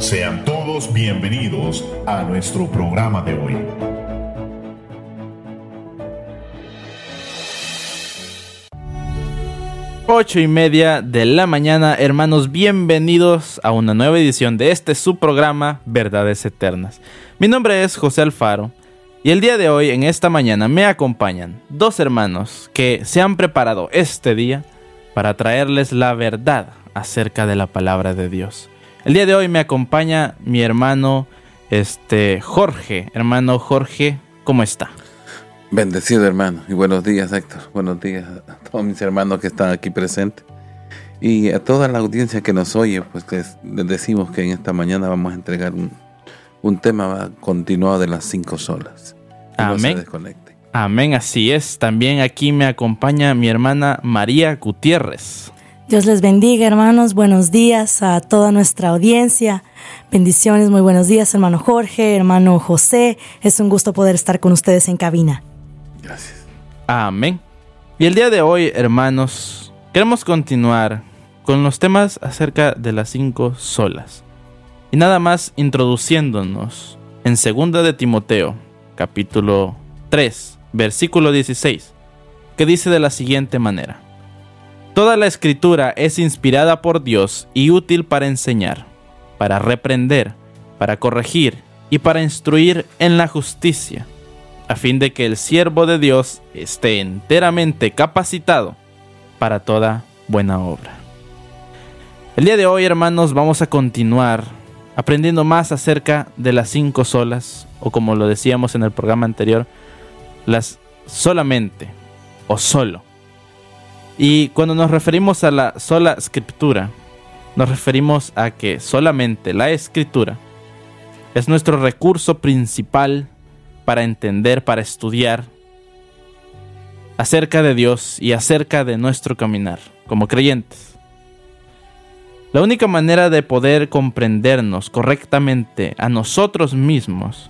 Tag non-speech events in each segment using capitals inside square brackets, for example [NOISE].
Sean todos bienvenidos a nuestro programa de hoy. Ocho y media de la mañana, hermanos, bienvenidos a una nueva edición de este subprograma Verdades Eternas. Mi nombre es José Alfaro y el día de hoy, en esta mañana, me acompañan dos hermanos que se han preparado este día para traerles la verdad acerca de la palabra de Dios. El día de hoy me acompaña mi hermano este Jorge. Hermano Jorge, ¿cómo está? Bendecido hermano y buenos días Héctor, buenos días a todos mis hermanos que están aquí presentes y a toda la audiencia que nos oye, pues les, decimos que en esta mañana vamos a entregar un, tema continuado de las cinco solas. Amén. Amén, así es. También aquí me acompaña mi hermana María Gutiérrez. Dios les bendiga, hermanos. Buenos días a toda nuestra audiencia. Bendiciones, muy buenos días, hermano Jorge, hermano José. Es un gusto poder estar con ustedes en cabina. Gracias. Amén. Y el día de hoy, hermanos, queremos continuar con los temas acerca de las cinco solas. Y nada más introduciéndonos en 2 de Timoteo, capítulo 3, versículo 16, que dice de la siguiente manera. Toda la escritura es inspirada por Dios y útil para enseñar, para reprender, para corregir y para instruir en la justicia a fin de que el siervo de Dios esté enteramente capacitado para toda buena obra. El día de hoy, hermanos, vamos a continuar aprendiendo más acerca de las cinco solas, o como lo decíamos en el programa anterior, las solamente o solo. Y cuando nos referimos a la sola escritura, nos referimos a que solamente la escritura es nuestro recurso principal para entender, para estudiar acerca de Dios y acerca de nuestro caminar como creyentes. La única manera de poder comprendernos correctamente a nosotros mismos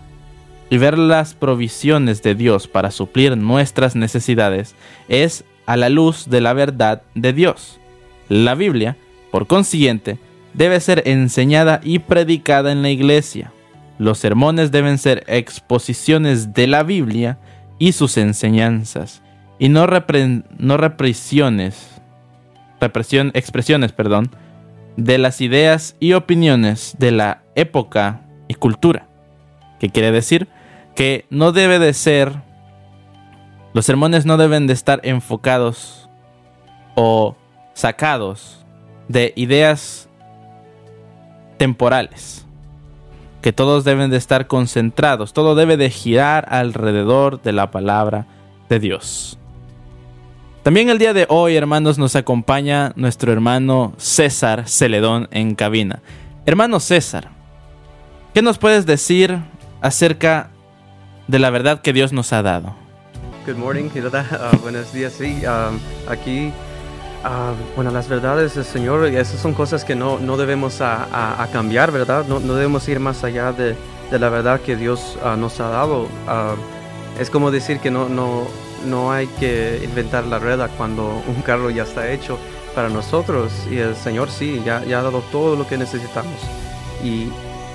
y ver las provisiones de Dios para suplir nuestras necesidades es a la luz de la verdad de Dios. La Biblia, por consiguiente, debe ser enseñada y predicada en la iglesia. Los sermones deben ser exposiciones de la Biblia y sus enseñanzas, y no, no represiones, represión, expresiones, perdón, de las ideas y opiniones de la época y cultura. ¿Qué quiere decir? Que no debe de ser, los sermones no deben de estar enfocados o sacados de ideas temporales que todos deben de estar concentrados, todo debe de girar alrededor de la palabra de Dios. También el día de hoy, hermanos, nos acompaña nuestro hermano César Celedón en cabina. Hermano César, ¿qué nos puedes decir acerca de la verdad que Dios nos ha dado? Good morning, uh, [LAUGHS] buenos días. Sí, aquí bueno, las verdades del Señor, esas son cosas que no, no debemos a, cambiar, ¿verdad? No, no, debemos ir más allá de, de la verdad que Dios ah, nos ha dado. Es como decir que no, no, no hay que inventar la rueda cuando un carro ya está hecho para nosotros y el Señor sí, ya, ya ha dado todo lo que necesitamos. Y,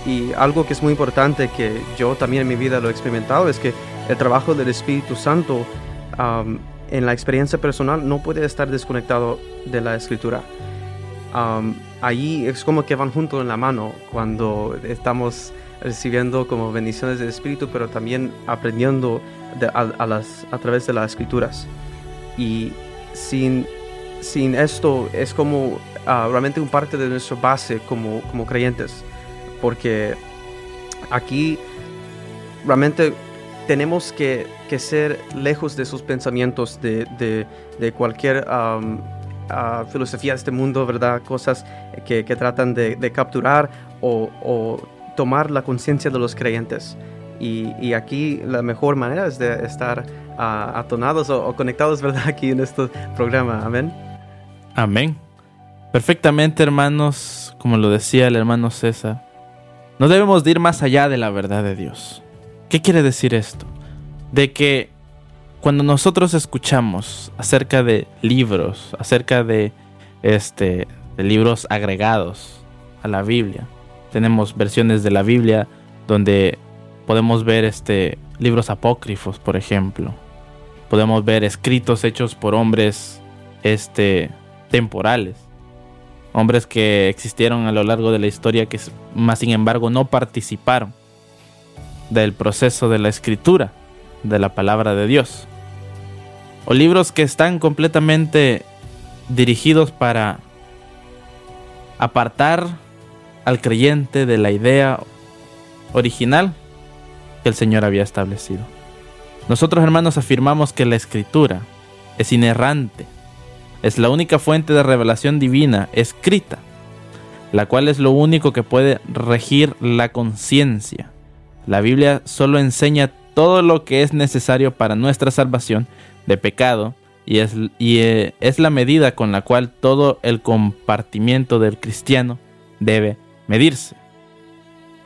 y algo que es muy importante que yo también en mi vida lo he experimentado es que el trabajo del Espíritu Santo en la experiencia personal no puede estar desconectado de la escritura. ahí es como que van juntos en la mano cuando estamos recibiendo como bendiciones del Espíritu, pero también aprendiendo a, las, a través de las escrituras. Y sin, sin esto es como ah, realmente un parte de nuestra base como, como creyentes, porque aquí realmente tenemos que, ser lejos de sus pensamientos, de, cualquier ah, filosofía de este mundo, ¿verdad? Cosas que, tratan de, capturar o, tomar la conciencia de los creyentes. Y, aquí la mejor manera es de estar uh, atonados o, conectados, ¿verdad? [LAUGHS] Aquí en este programa. Amén. Amén. Perfectamente, hermanos, como lo decía el hermano César. No debemos de ir más allá de la verdad de Dios. ¿Qué quiere decir esto? De que cuando nosotros escuchamos acerca de libros, acerca de este de libros agregados a la Biblia, tenemos versiones de la Biblia donde podemos ver este libros apócrifos, por ejemplo. Podemos ver escritos hechos por hombres este temporales. Hombres que existieron a lo largo de la historia que más sin embargo no participaron del proceso de la escritura de la palabra de Dios. O libros que están completamente dirigidos para apartar al creyente de la idea original que el Señor había establecido. Nosotros hermanos afirmamos que la escritura es inerrante, es la única fuente de revelación divina escrita, la cual es lo único que puede regir la conciencia. La Biblia solo enseña todo lo que es necesario para nuestra salvación de pecado y es, y eh, es la medida con la cual todo el compartimiento del cristiano debe medirse,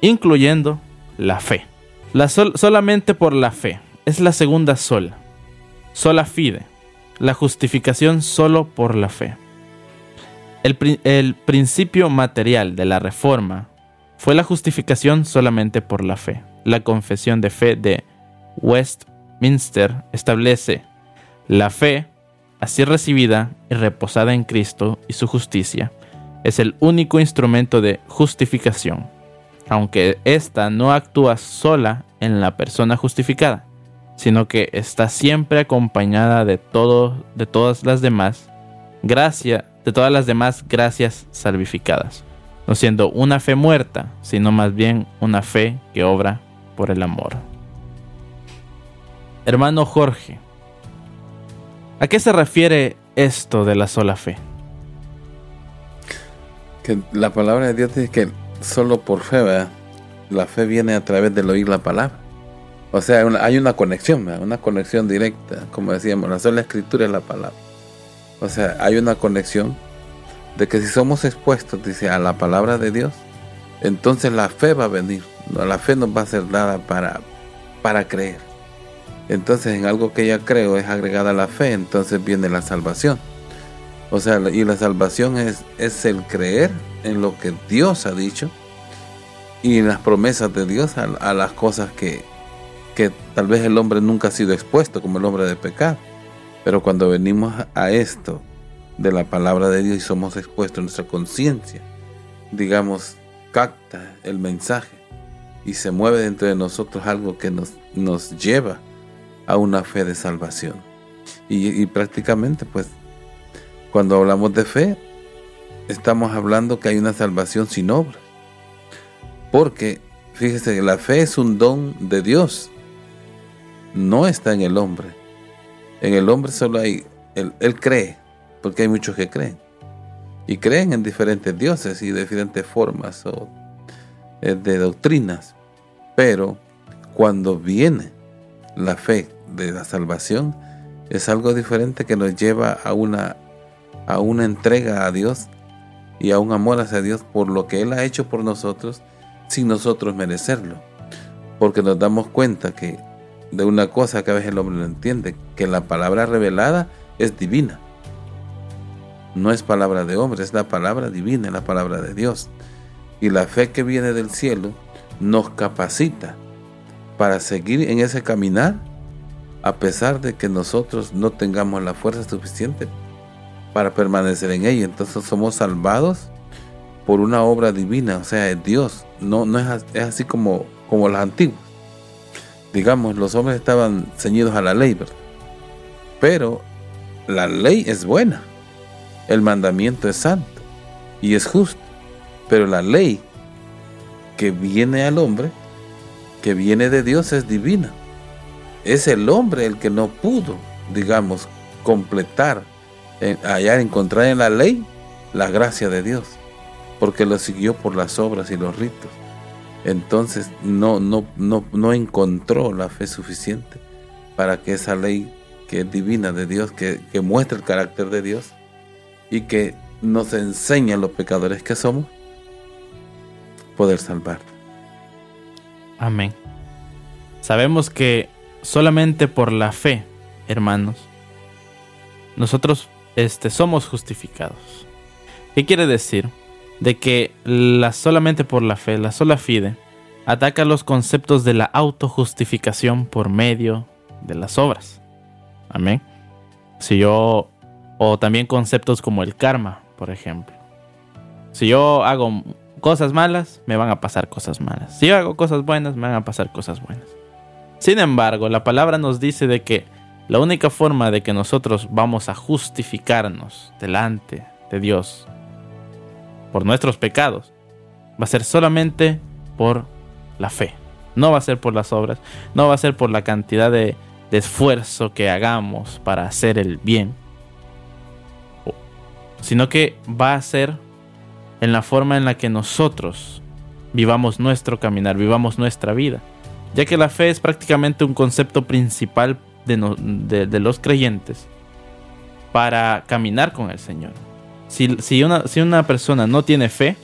incluyendo la fe. La solamente por la fe es la segunda sola, sola fide, la justificación solo por la fe. El, el principio material de la reforma fue la justificación solamente por la fe. La confesión de fe de Westminster establece la fe, así recibida y reposada en Cristo y su justicia, es el único instrumento de justificación, aunque ésta no actúa sola en la persona justificada, sino que está siempre acompañada de de todas las demás gracia, de todas las demás gracias salvificadas, no siendo una fe muerta, sino más bien una fe que obra por el amor. Hermano Jorge, ¿a qué se refiere esto de la sola fe? la palabra de Dios dice que solo por fe, La fe viene a través del oír la palabra. O sea, hay una conexión, una conexión directa, como decíamos, la sola escritura es la palabra. O sea, hay una conexión de que si somos expuestos, dice, a la palabra de Dios, entonces la fe va a venir. No, la fe no va a ser dada para, para creer. Entonces en algo que ya creo es agregada la fe, entonces viene la salvación. O sea, y la salvación es, es el creer en lo que Dios ha dicho y en las promesas de Dios a, las cosas que, que tal vez el hombre nunca ha sido expuesto, como el hombre de pecado. Pero cuando venimos a esto de la palabra de Dios y somos expuestos, nuestra conciencia, digamos, capta el mensaje y se mueve dentro de nosotros algo que nos, nos lleva a una fe de salvación. Y, prácticamente pues cuando hablamos de fe, estamos hablando que hay una salvación sin obra. Porque, fíjese, la fe es un don de Dios. No está en el hombre. En el hombre solo hay, él, cree, porque hay muchos que creen. Y creen en diferentes dioses y diferentes formas o, eh, de doctrinas. Pero cuando viene la fe de la salvación, es algo diferente que nos lleva a una a una entrega a Dios y a un amor hacia Dios por lo que Él ha hecho por nosotros sin nosotros merecerlo. Porque nos damos cuenta que de una cosa que a veces el hombre no entiende, que la palabra revelada es divina. No es palabra de hombre, es la palabra divina, es la palabra de Dios. Y la fe que viene del cielo nos capacita para seguir en ese caminar a pesar de que nosotros no tengamos la fuerza suficiente para permanecer en ella. Entonces somos salvados por una obra divina, o sea, es Dios. No, no es, es así como, como las antiguas. Digamos, los hombres estaban ceñidos a la ley, ¿verdad? Pero la ley es buena. El mandamiento es santo y es justo. Pero la ley que viene al hombre, que viene de Dios, es divina. Es el hombre el que no pudo, digamos, completar allá encontrar en la ley la gracia de Dios, porque lo siguió por las obras y los ritos. Entonces no, no, no, no encontró la fe suficiente para que esa ley que es divina de Dios, que, que muestra el carácter de Dios y que nos enseña a los pecadores que somos, poder salvar. Amén. Sabemos que solamente por la fe, hermanos, nosotros este, somos justificados. ¿Qué quiere decir? de que la solamente por la fe, la sola fide, ataca los conceptos de la autojustificación por medio de las obras. Amén. Si yo o también conceptos como el karma, por ejemplo. Si yo hago cosas malas, me van a pasar cosas malas. Si yo hago cosas buenas, me van a pasar cosas buenas. Sin embargo, la palabra nos dice de que la única forma de que nosotros vamos a justificarnos delante de Dios por nuestros pecados va a ser solamente por la fe. No va a ser por las obras, no va a ser por la cantidad de, de esfuerzo que hagamos para hacer el bien, sino que va a ser en la forma en la que nosotros vivamos nuestro caminar, vivamos nuestra vida, ya que la fe es prácticamente un concepto principal de, los creyentes para caminar con el Señor. Si, una, si una persona no tiene fe,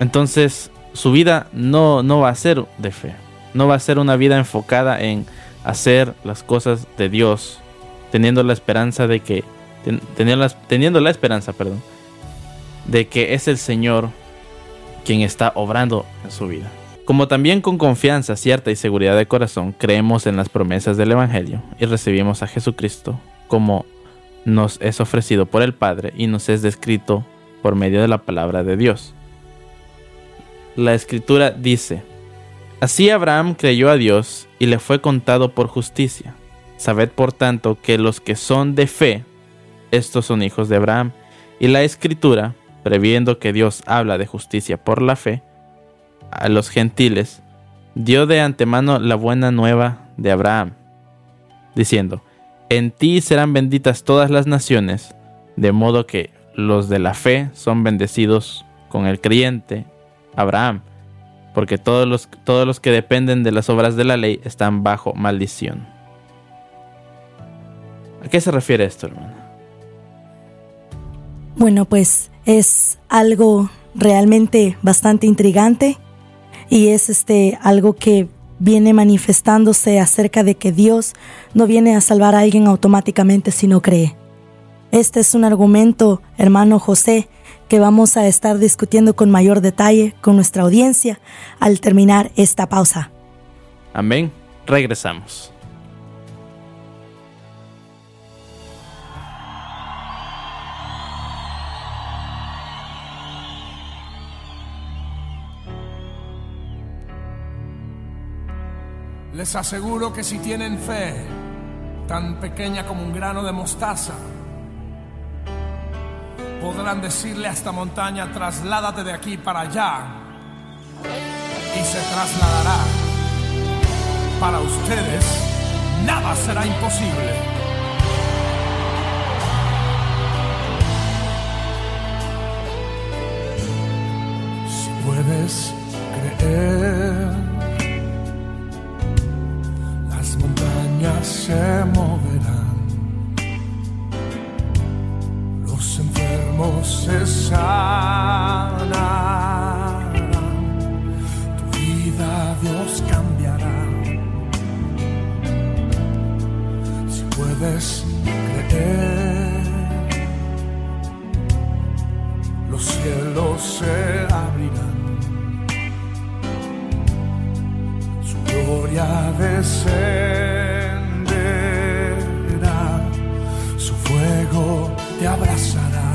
entonces su vida no, no va a ser de fe, no va a ser una vida enfocada en hacer las cosas de Dios, teniendo la esperanza de que teniendo la esperanza, perdón, de que es el Señor quien está obrando en su vida. Como también con confianza, cierta y seguridad de corazón creemos en las promesas del Evangelio y recibimos a Jesucristo como nos es ofrecido por el Padre y nos es descrito por medio de la palabra de Dios. La escritura dice, Así Abraham creyó a Dios y le fue contado por justicia. Sabed por tanto que los que son de fe, estos son hijos de Abraham. Y la escritura, previendo que Dios habla de justicia por la fe, a los gentiles, dio de antemano la buena nueva de Abraham, diciendo, en ti serán benditas todas las naciones, de modo que los de la fe son bendecidos con el creyente Abraham, porque todos los, todos los que dependen de las obras de la ley están bajo maldición. ¿A qué se refiere esto, hermano? Bueno, pues es algo realmente bastante intrigante y es este algo que viene manifestándose acerca de que Dios no viene a salvar a alguien automáticamente si no cree. Este es un argumento, hermano José, que vamos a estar discutiendo con mayor detalle con nuestra audiencia al terminar esta pausa. Amén. Regresamos. Les aseguro que si tienen fe, tan pequeña como un grano de mostaza, podrán decirle a esta montaña, trasládate de aquí para allá, y se trasladará. Para ustedes, nada será imposible. Si puedes creer se moverán, los enfermos se sanarán, tu vida Dios cambiará. Si puedes creer, los cielos se abrirán. Su gloria de ser abrazará.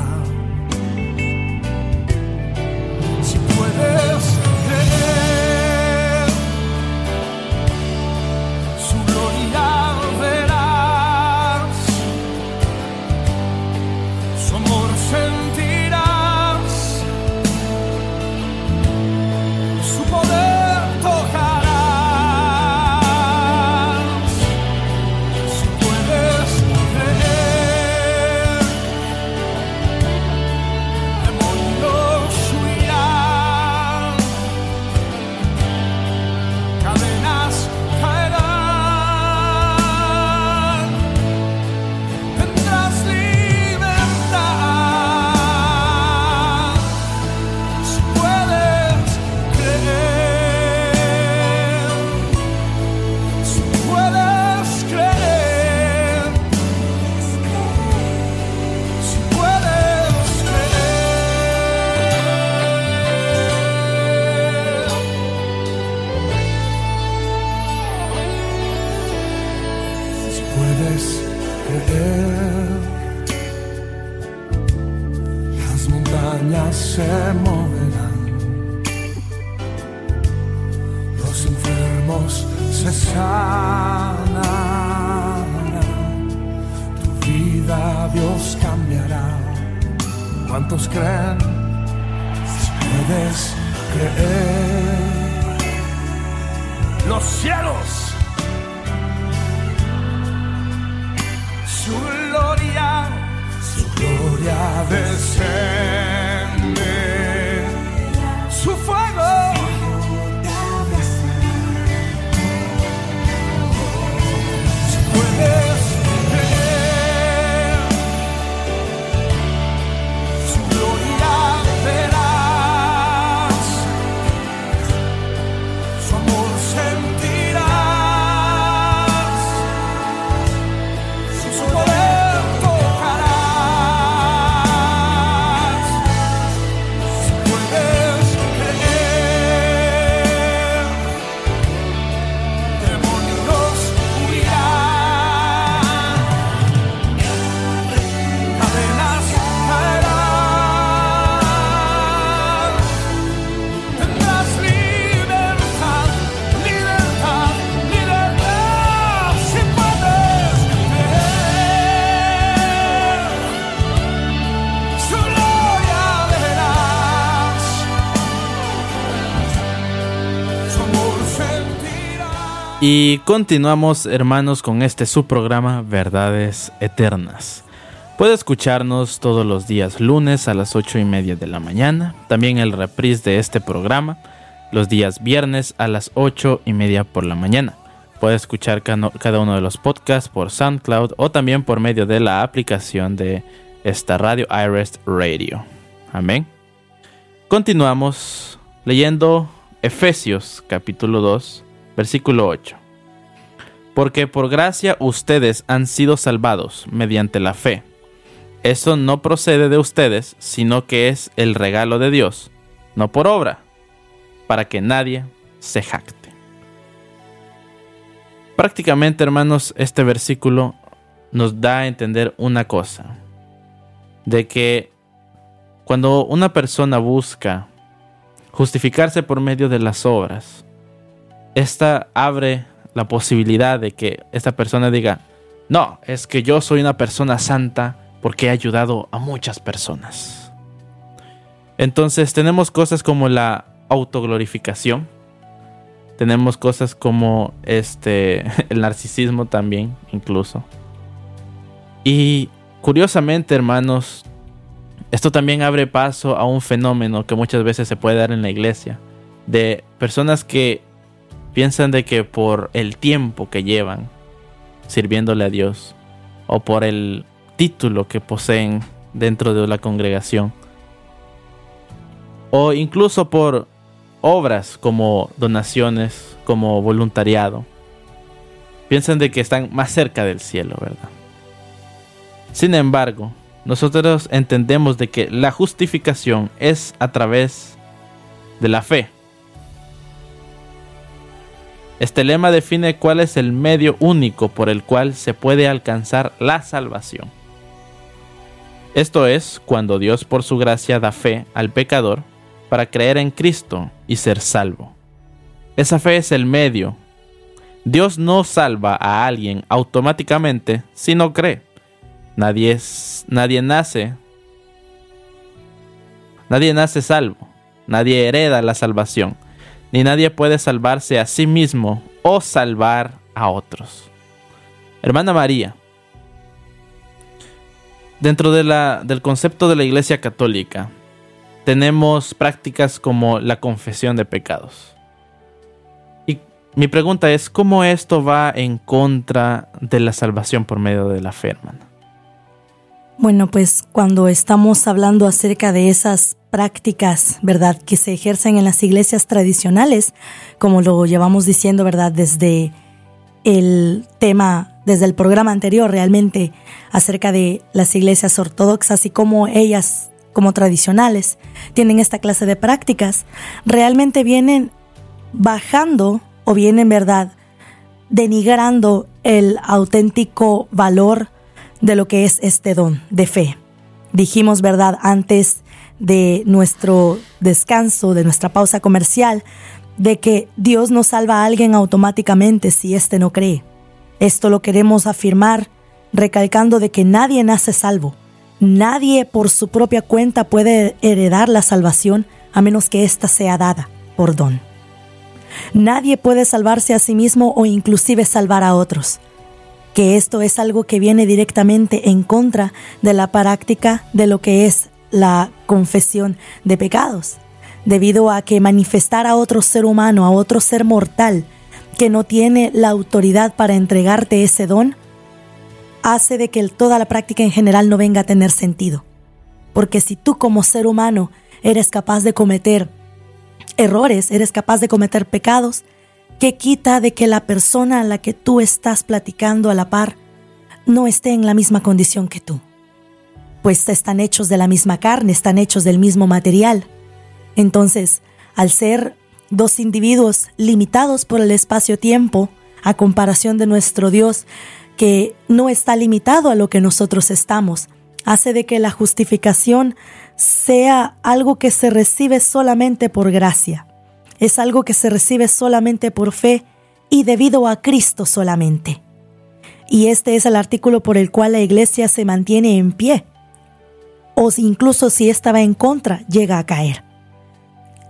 Gloria desciende. Y continuamos, hermanos, con este subprograma Verdades Eternas. Puede escucharnos todos los días lunes a las 8 y media de la mañana. También el reprise de este programa los días viernes a las 8 y media por la mañana. Puede escuchar cada uno de los podcasts por SoundCloud o también por medio de la aplicación de esta radio iRest Radio. Amén. Continuamos leyendo Efesios capítulo 2, versículo 8. Porque por gracia ustedes han sido salvados mediante la fe. Eso no procede de ustedes, sino que es el regalo de Dios, no por obra, para que nadie se jacte. Prácticamente, hermanos, este versículo nos da a entender una cosa, de que cuando una persona busca justificarse por medio de las obras, esta abre la posibilidad de que esta persona diga, no, es que yo soy una persona santa porque he ayudado a muchas personas. Entonces tenemos cosas como la autoglorificación, tenemos cosas como este [LAUGHS] el narcisismo también incluso. Y curiosamente, hermanos, esto también abre paso a un fenómeno que muchas veces se puede dar en la iglesia de personas que piensan de que por el tiempo que llevan sirviéndole a Dios o por el título que poseen dentro de la congregación o incluso por obras como donaciones, como voluntariado, piensan de que están más cerca del cielo, ¿verdad? Sin embargo, nosotros entendemos de que la justificación es a través de la fe. Este lema define cuál es el medio único por el cual se puede alcanzar la salvación. Esto es cuando Dios por su gracia da fe al pecador para creer en Cristo y ser salvo. Esa fe es el medio. Dios no salva a alguien automáticamente si no cree. Nadie, es, nadie nace. Nadie nace salvo. Nadie hereda la salvación. Ni nadie puede salvarse a sí mismo o salvar a otros. Hermana María, dentro del concepto de la Iglesia Católica, tenemos prácticas como la confesión de pecados. Y mi pregunta es, ¿cómo esto va en contra de la salvación por medio de la fe, hermana? Bueno, pues cuando estamos hablando acerca de esas prácticas, ¿verdad?, que se ejercen en las iglesias tradicionales, como lo llevamos diciendo, ¿verdad?, desde el tema, desde el programa anterior, realmente, acerca de las iglesias ortodoxas y cómo ellas, como tradicionales, tienen esta clase de prácticas, realmente vienen bajando o vienen, ¿verdad?, denigrando el auténtico valor de lo que es este don de fe. Dijimos, ¿verdad?, antes de nuestro descanso, de nuestra pausa comercial, de que Dios no salva a alguien automáticamente si éste no cree. Esto lo queremos afirmar recalcando de que nadie nace salvo, Nadie por su propia cuenta puede heredar la salvación a menos que ésta sea dada por don. Nadie puede salvarse a sí mismo o inclusive salvar a otros, que esto es algo que viene directamente en contra de la práctica de lo que es la confesión de pecados, debido a que manifestar a otro ser humano, a otro ser mortal, que no tiene la autoridad para entregarte ese don, hace de que toda la práctica en general no venga a tener sentido. Porque si tú como ser humano eres capaz de cometer errores, eres capaz de cometer pecados, ¿qué quita de que la persona a la que tú estás platicando a la par no esté en la misma condición que tú? Pues están hechos de la misma carne, están hechos del mismo material. Entonces, al ser dos individuos limitados por el espacio-tiempo, a comparación de nuestro Dios, que no está limitado a lo que nosotros estamos, hace de que la justificación sea algo que se recibe solamente por gracia. Es algo que se recibe solamente por fe y debido a Cristo solamente. Y este es el artículo por el cual la iglesia se mantiene en pie. O incluso si estaba en contra, llega a caer.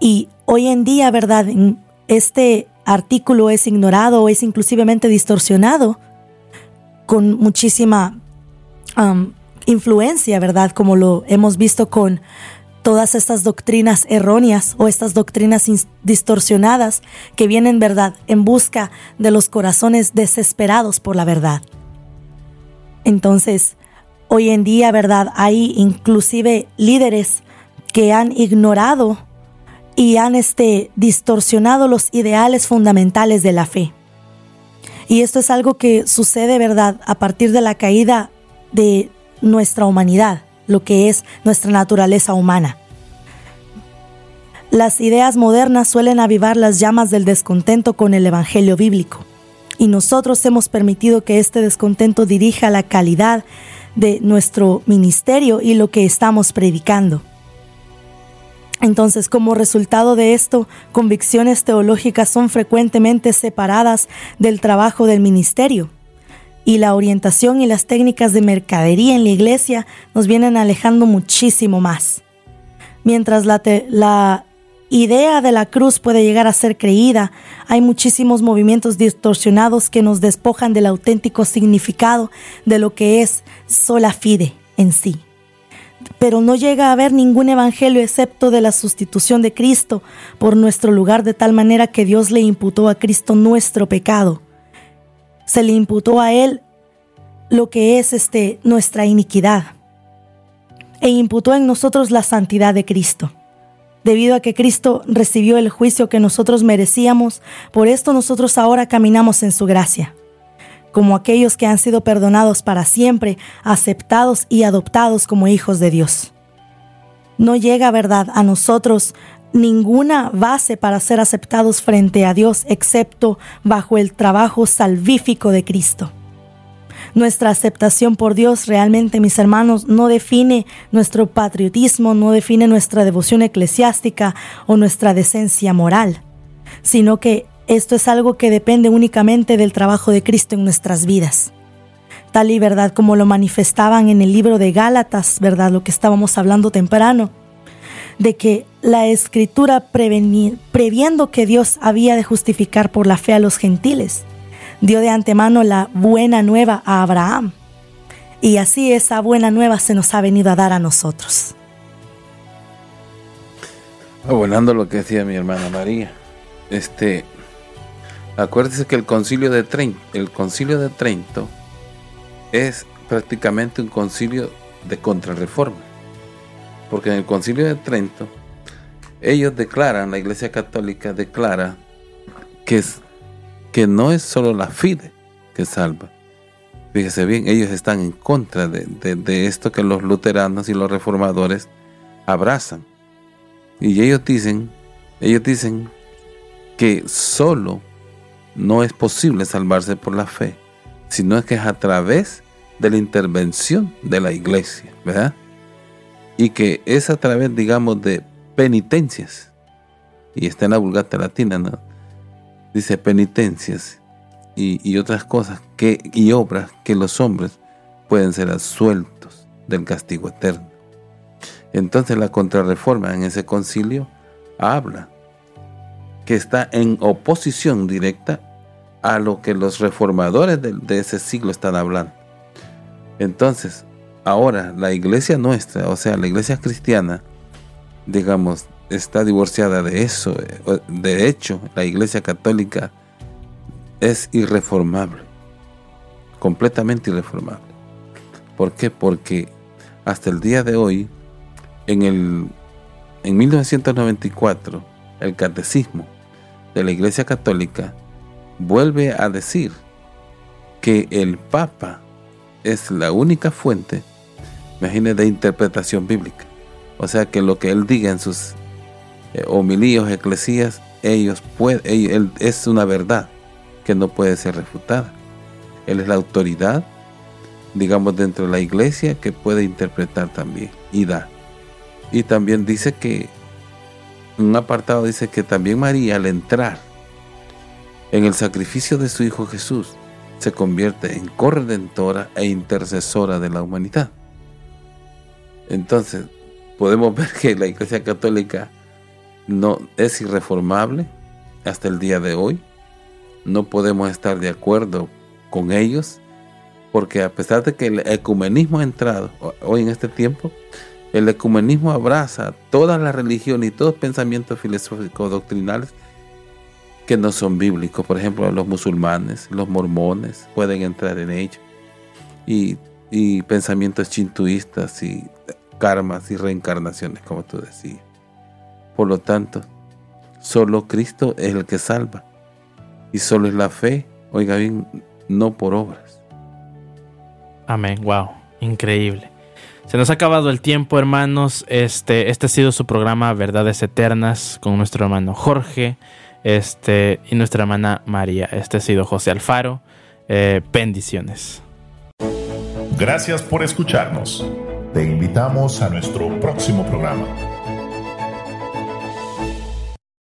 Y hoy en día, ¿verdad? Este artículo es ignorado o es inclusivamente distorsionado con muchísima influencia, ¿verdad? Como lo hemos visto con todas estas doctrinas erróneas o estas doctrinas distorsionadas que vienen, ¿verdad?, en busca de los corazones desesperados por la verdad. Entonces, hoy en día, ¿verdad?, hay inclusive líderes que han ignorado y han este, distorsionado los ideales fundamentales de la fe. Y esto es algo que sucede, ¿verdad?, a partir de la caída de nuestra humanidad, lo que es nuestra naturaleza humana. Las ideas modernas suelen avivar las llamas del descontento con el Evangelio bíblico, y nosotros hemos permitido que este descontento dirija la calidad de nuestro ministerio y lo que estamos predicando. Entonces, como resultado de esto, convicciones teológicas son frecuentemente separadas del trabajo del ministerio y la orientación y las técnicas de mercadería en la iglesia nos vienen alejando muchísimo más. Mientras la, la idea de la cruz puede llegar a ser creída, hay muchísimos movimientos distorsionados que nos despojan del auténtico significado de lo que es sola fide en sí. Pero no llega a haber ningún evangelio excepto de la sustitución de Cristo por nuestro lugar de tal manera que Dios le imputó a Cristo nuestro pecado se le imputó a él lo que es este nuestra iniquidad e imputó en nosotros la santidad de Cristo. Debido a que Cristo recibió el juicio que nosotros merecíamos, por esto nosotros ahora caminamos en su gracia, como aquellos que han sido perdonados para siempre, aceptados y adoptados como hijos de Dios. No llega, verdad, a nosotros ninguna base para ser aceptados frente a Dios excepto bajo el trabajo salvífico de Cristo. Nuestra aceptación por Dios realmente, mis hermanos, no define nuestro patriotismo, no define nuestra devoción eclesiástica o nuestra decencia moral, sino que esto es algo que depende únicamente del trabajo de Cristo en nuestras vidas. Tal y verdad como lo manifestaban en el libro de Gálatas, verdad, lo que estábamos hablando temprano, de que la escritura previendo que Dios había de justificar por la fe a los gentiles, dio de antemano la buena nueva a Abraham. Y así esa buena nueva se nos ha venido a dar a nosotros. Abonando lo que decía mi hermana María, este, acuérdese que el concilio de Trento, el concilio de Trento es prácticamente un concilio de contrarreforma porque en el concilio de Trento ellos declaran, la Iglesia Católica declara que, es, que no es solo la fide que salva. Fíjese bien, ellos están en contra de, de esto que los luteranos y los reformadores abrazan. Y ellos dicen, ellos dicen que solo no es posible salvarse por la fe, sino que es a través de la intervención de la iglesia, ¿verdad? y que es a través, digamos, de penitencias, y está en la Vulgata Latina, ¿no? Dice penitencias y, otras cosas que, y obras que los hombres pueden ser absueltos del castigo eterno. Entonces la contrarreforma en ese concilio habla que está en oposición directa a lo que los reformadores de, ese siglo están hablando. Entonces, ahora la iglesia nuestra, o sea, la iglesia cristiana, digamos, está divorciada de eso. De hecho, la iglesia católica es irreformable, completamente irreformable. ¿Por qué? Porque hasta el día de hoy, en, el, en 1994, el catecismo de la Iglesia Católica vuelve a decir que el Papa es la única fuente, imagínense, de interpretación bíblica. O sea que lo que él diga en sus eh, homilíos, eclesías, ellos es una verdad que no puede ser refutada. Él es la autoridad, digamos, dentro de la iglesia que puede interpretar también y dar. Y también dice que, un apartado dice que también María al entrar en el sacrificio de su Hijo Jesús, se convierte en corredentora e intercesora de la humanidad. Entonces, podemos [LAUGHS] ver que la Iglesia Católica no es irreformable hasta el día de hoy. No podemos estar de acuerdo con ellos, porque a pesar de que el ecumenismo ha entrado hoy en este tiempo, el ecumenismo abraza toda la religión y todos los pensamientos filosóficos doctrinales que no son bíblicos. Por ejemplo, los musulmanes, los mormones pueden entrar en ello. Y, pensamientos chintuistas y karmas y reencarnaciones, como tú decías. Por lo tanto, solo Cristo es el que salva. Y solo es la fe, oiga bien, no por obras. Amén, wow, increíble. Se nos ha acabado el tiempo, hermanos. Este, este ha sido su programa Verdades Eternas con nuestro hermano Jorge este, y nuestra hermana María. Este ha sido José Alfaro. Eh, bendiciones. Gracias por escucharnos. Te invitamos a nuestro próximo programa.